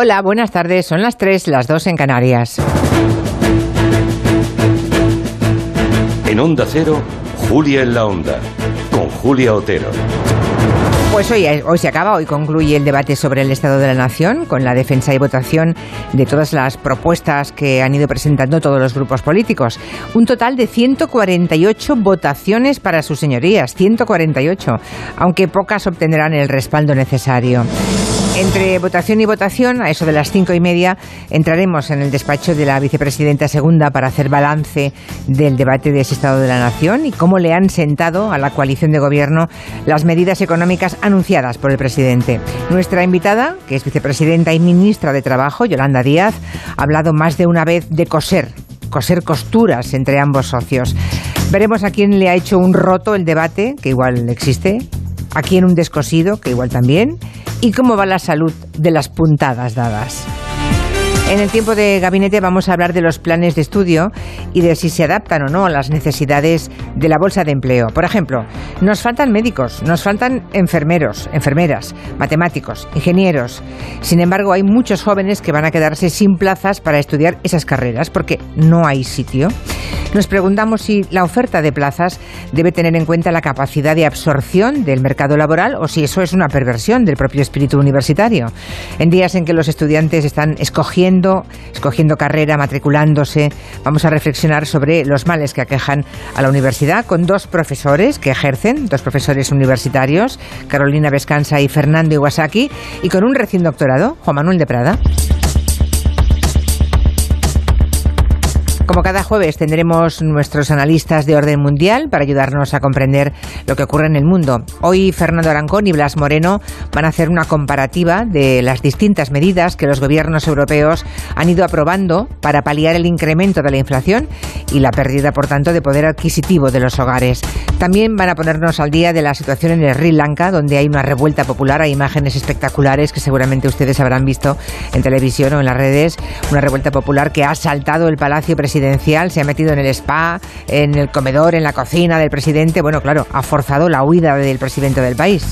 Hola, buenas tardes. Son las 3, las 2 en Canarias. En Onda Cero, Julia en la Onda, con Julia Otero. Pues hoy, hoy se acaba, hoy concluye el debate sobre el Estado de la Nación con la defensa y votación de todas las propuestas que han ido presentando todos los grupos políticos. Un total de 148 votaciones para sus señorías, 148, aunque pocas obtendrán el respaldo necesario. Entre votación y votación, a eso de las cinco y media, entraremos en el despacho de la vicepresidenta segunda para hacer balance del debate de ese Estado de la Nación y cómo le han sentado a la coalición de gobierno las medidas económicas anunciadas por el presidente. Nuestra invitada, que es vicepresidenta y ministra de Trabajo, Yolanda Díaz, ha hablado más de una vez de coser coser costuras entre ambos socios. Veremos a quién le ha hecho un roto el debate, que igual existe, a quién un descosido, que igual también, y cómo va la salud de las puntadas dadas. En el tiempo de gabinete vamos a hablar de los planes de estudio y de si se adaptan o no a las necesidades de la bolsa de empleo. Por ejemplo, nos faltan médicos, nos faltan enfermeros, enfermeras, matemáticos, ingenieros. Sin embargo, hay muchos jóvenes que van a quedarse sin plazas para estudiar esas carreras porque no hay sitio. Nos preguntamos si la oferta de plazas debe tener en cuenta la capacidad de absorción del mercado laboral o si eso es una perversión del propio espíritu universitario. En días en que los estudiantes están escogiendo, escogiendo carrera, matriculándose, vamos a reflexionar sobre los males que aquejan a la universidad con dos profesores que ejercen, dos profesores universitarios, Carolina Vescanza y Fernando Iwasaki, y con un recién doctorado, Juan Manuel de Prada. Como cada jueves tendremos nuestros analistas de orden mundial para ayudarnos a comprender lo que ocurre en el mundo. Hoy Fernando Arancón y Blas Moreno van a hacer una comparativa de las distintas medidas que los gobiernos europeos han ido aprobando para paliar el incremento de la inflación y la pérdida, por tanto, de poder adquisitivo de los hogares. También van a ponernos al día de la situación en Sri Lanka, donde hay una revuelta popular, hay imágenes espectaculares que seguramente ustedes habrán visto en televisión o en las redes, una revuelta popular que ha saltado el Palacio Presidencial se ha metido en el spa, en el comedor, en la cocina del presidente. Bueno, claro, ha forzado la huida del presidente del país.